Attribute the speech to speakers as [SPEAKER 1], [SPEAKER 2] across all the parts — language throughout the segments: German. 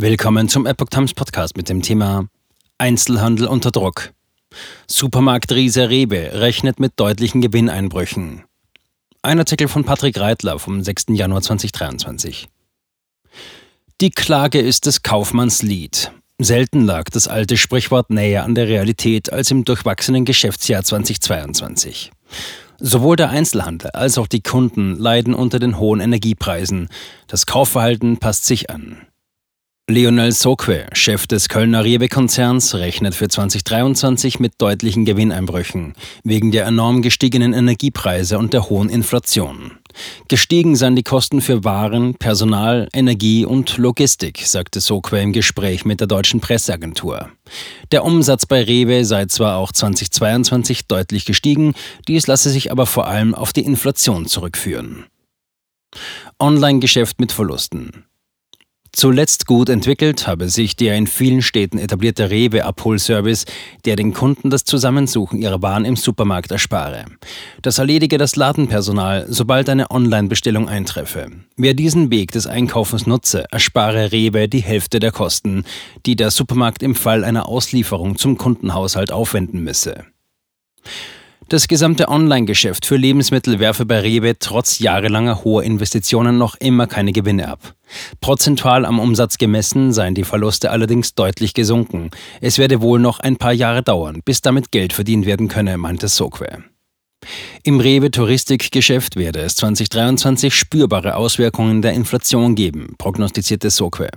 [SPEAKER 1] Willkommen zum Epoch Times Podcast mit dem Thema Einzelhandel unter Druck. Supermarktriese Rewe rechnet mit deutlichen Gewinneinbrüchen. Ein Artikel von Patrick Reitler vom 6. Januar 2023. Die Klage ist des Kaufmanns Lied. Selten lag das alte Sprichwort näher an der Realität als im durchwachsenen Geschäftsjahr 2022. Sowohl der Einzelhandel als auch die Kunden leiden unter den hohen Energiepreisen. Das Kaufverhalten passt sich an. Lionel Sokwe, Chef des Kölner Rewe-Konzerns, rechnet für 2023 mit deutlichen Gewinneinbrüchen wegen der enorm gestiegenen Energiepreise und der hohen Inflation. Gestiegen seien die Kosten für Waren, Personal, Energie und Logistik, sagte Sokwe im Gespräch mit der deutschen Presseagentur. Der Umsatz bei Rewe sei zwar auch 2022 deutlich gestiegen, dies lasse sich aber vor allem auf die Inflation zurückführen. Online-Geschäft mit Verlusten. Zuletzt gut entwickelt habe sich der in vielen Städten etablierte Rewe-Abholservice, der den Kunden das Zusammensuchen ihrer Waren im Supermarkt erspare. Das erledige das Ladenpersonal, sobald eine Online-Bestellung eintreffe. Wer diesen Weg des Einkaufens nutze, erspare Rewe die Hälfte der Kosten, die der Supermarkt im Fall einer Auslieferung zum Kundenhaushalt aufwenden müsse. Das gesamte Online-Geschäft für Lebensmittel werfe bei Rewe trotz jahrelanger hoher Investitionen noch immer keine Gewinne ab. Prozentual am Umsatz gemessen seien die Verluste allerdings deutlich gesunken. Es werde wohl noch ein paar Jahre dauern, bis damit Geld verdient werden könne, meinte Sokwe. Im Rewe-Touristikgeschäft werde es 2023 spürbare Auswirkungen der Inflation geben, prognostizierte Sokwe.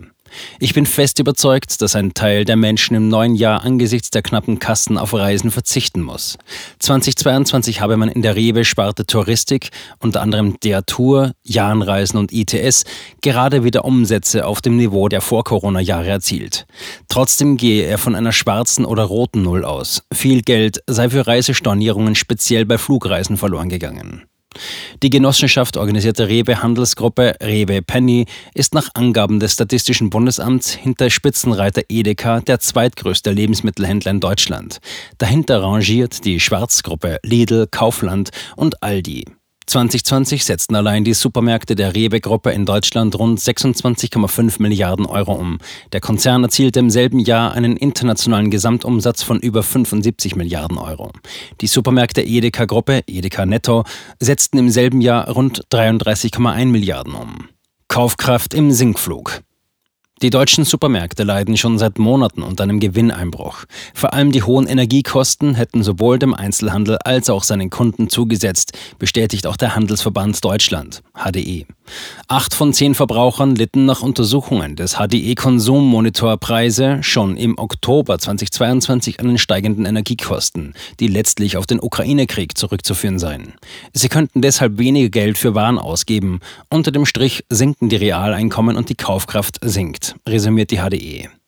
[SPEAKER 1] Ich bin fest überzeugt, dass ein Teil der Menschen im neuen Jahr angesichts der knappen Kassen auf Reisen verzichten muss. 2022 habe man in der Rewe-Sparte Touristik, unter anderem der Tour, Jahnreisen und ITS, gerade wieder Umsätze auf dem Niveau der Vor-Corona-Jahre erzielt. Trotzdem gehe er von einer schwarzen oder roten Null aus. Viel Geld sei für Reisestornierungen speziell bei Flugreisen verloren gegangen. Die Genossenschaft organisierte Rewe Handelsgruppe Rewe Penny ist nach Angaben des Statistischen Bundesamts hinter Spitzenreiter Edeka der zweitgrößte Lebensmittelhändler in Deutschland. Dahinter rangiert die Schwarzgruppe Lidl, Kaufland und Aldi. 2020 setzten allein die Supermärkte der Rewe-Gruppe in Deutschland rund 26,5 Milliarden Euro um. Der Konzern erzielte im selben Jahr einen internationalen Gesamtumsatz von über 75 Milliarden Euro. Die Supermärkte Edeka-Gruppe, Edeka Netto, setzten im selben Jahr rund 33,1 Milliarden um. Kaufkraft im Sinkflug. Die deutschen Supermärkte leiden schon seit Monaten unter einem Gewinneinbruch. Vor allem die hohen Energiekosten hätten sowohl dem Einzelhandel als auch seinen Kunden zugesetzt, bestätigt auch der Handelsverband Deutschland, HDE. Acht von zehn Verbrauchern litten nach Untersuchungen des HDE Konsummonitor Preise schon im Oktober 2022 an den steigenden Energiekosten, die letztlich auf den Ukraine-Krieg zurückzuführen seien. Sie könnten deshalb weniger Geld für Waren ausgeben. Unter dem Strich sinken die Realeinkommen und die Kaufkraft sinkt, resümiert die HDE.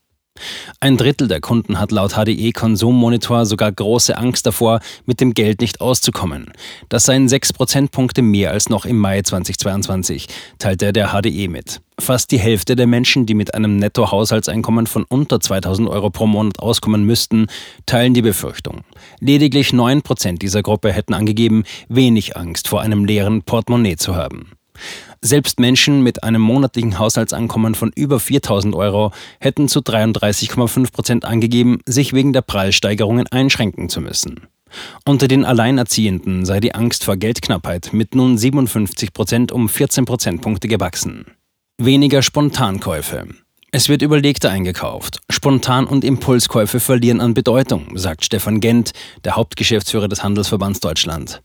[SPEAKER 1] Ein Drittel der Kunden hat laut HDE Konsummonitor sogar große Angst davor, mit dem Geld nicht auszukommen. Das seien sechs Prozentpunkte mehr als noch im Mai 2022, teilte der HDE mit. Fast die Hälfte der Menschen, die mit einem Nettohaushaltseinkommen von unter 2000 Euro pro Monat auskommen müssten, teilen die Befürchtung. Lediglich 9 Prozent dieser Gruppe hätten angegeben, wenig Angst vor einem leeren Portemonnaie zu haben. Selbst Menschen mit einem monatlichen Haushaltsankommen von über 4000 Euro hätten zu 33,5 Prozent angegeben, sich wegen der Preissteigerungen einschränken zu müssen. Unter den Alleinerziehenden sei die Angst vor Geldknappheit mit nun 57 Prozent um 14 Prozentpunkte gewachsen. Weniger Spontankäufe. Es wird überlegter eingekauft. Spontan- und Impulskäufe verlieren an Bedeutung, sagt Stefan Gent, der Hauptgeschäftsführer des Handelsverbands Deutschland.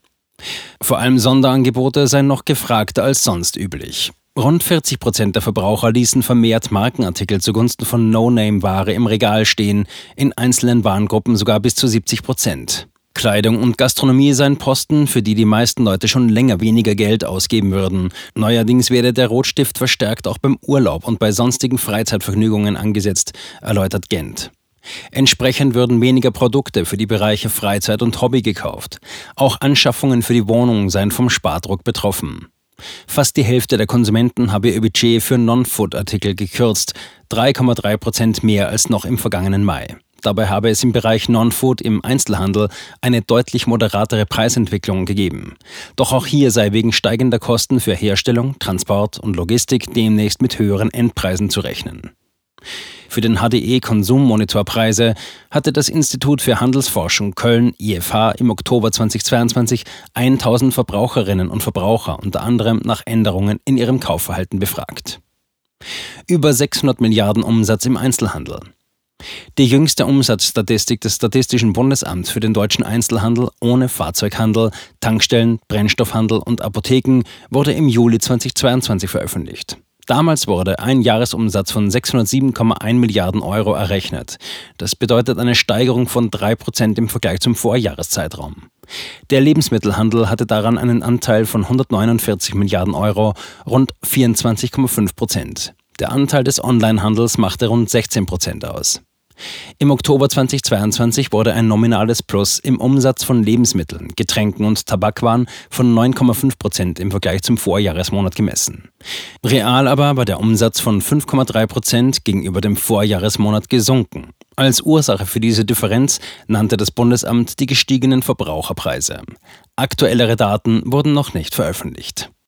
[SPEAKER 1] Vor allem Sonderangebote seien noch gefragter als sonst üblich. Rund 40 Prozent der Verbraucher ließen vermehrt Markenartikel zugunsten von No-Name-Ware im Regal stehen, in einzelnen Warengruppen sogar bis zu 70 Prozent. Kleidung und Gastronomie seien Posten, für die die meisten Leute schon länger weniger Geld ausgeben würden. Neuerdings werde der Rotstift verstärkt auch beim Urlaub und bei sonstigen Freizeitvergnügungen angesetzt, erläutert Gent. Entsprechend würden weniger Produkte für die Bereiche Freizeit und Hobby gekauft. Auch Anschaffungen für die Wohnung seien vom Spardruck betroffen. Fast die Hälfte der Konsumenten habe ihr Budget für Non-Food-Artikel gekürzt, 3,3 Prozent mehr als noch im vergangenen Mai. Dabei habe es im Bereich Non-Food im Einzelhandel eine deutlich moderatere Preisentwicklung gegeben. Doch auch hier sei wegen steigender Kosten für Herstellung, Transport und Logistik demnächst mit höheren Endpreisen zu rechnen. Für den HDE Konsummonitorpreise hatte das Institut für Handelsforschung Köln IFH im Oktober 2022 1000 Verbraucherinnen und Verbraucher unter anderem nach Änderungen in ihrem Kaufverhalten befragt. Über 600 Milliarden Umsatz im Einzelhandel. Die jüngste Umsatzstatistik des Statistischen Bundesamts für den deutschen Einzelhandel ohne Fahrzeughandel, Tankstellen, Brennstoffhandel und Apotheken wurde im Juli 2022 veröffentlicht. Damals wurde ein Jahresumsatz von 607,1 Milliarden Euro errechnet. Das bedeutet eine Steigerung von 3% im Vergleich zum Vorjahreszeitraum. Der Lebensmittelhandel hatte daran einen Anteil von 149 Milliarden Euro, rund 24,5 Prozent. Der Anteil des Onlinehandels machte rund 16 Prozent aus. Im Oktober 2022 wurde ein nominales Plus im Umsatz von Lebensmitteln, Getränken und Tabakwaren von 9,5 Prozent im Vergleich zum Vorjahresmonat gemessen. Real aber war der Umsatz von 5,3 Prozent gegenüber dem Vorjahresmonat gesunken. Als Ursache für diese Differenz nannte das Bundesamt die gestiegenen Verbraucherpreise. Aktuellere Daten wurden noch nicht veröffentlicht.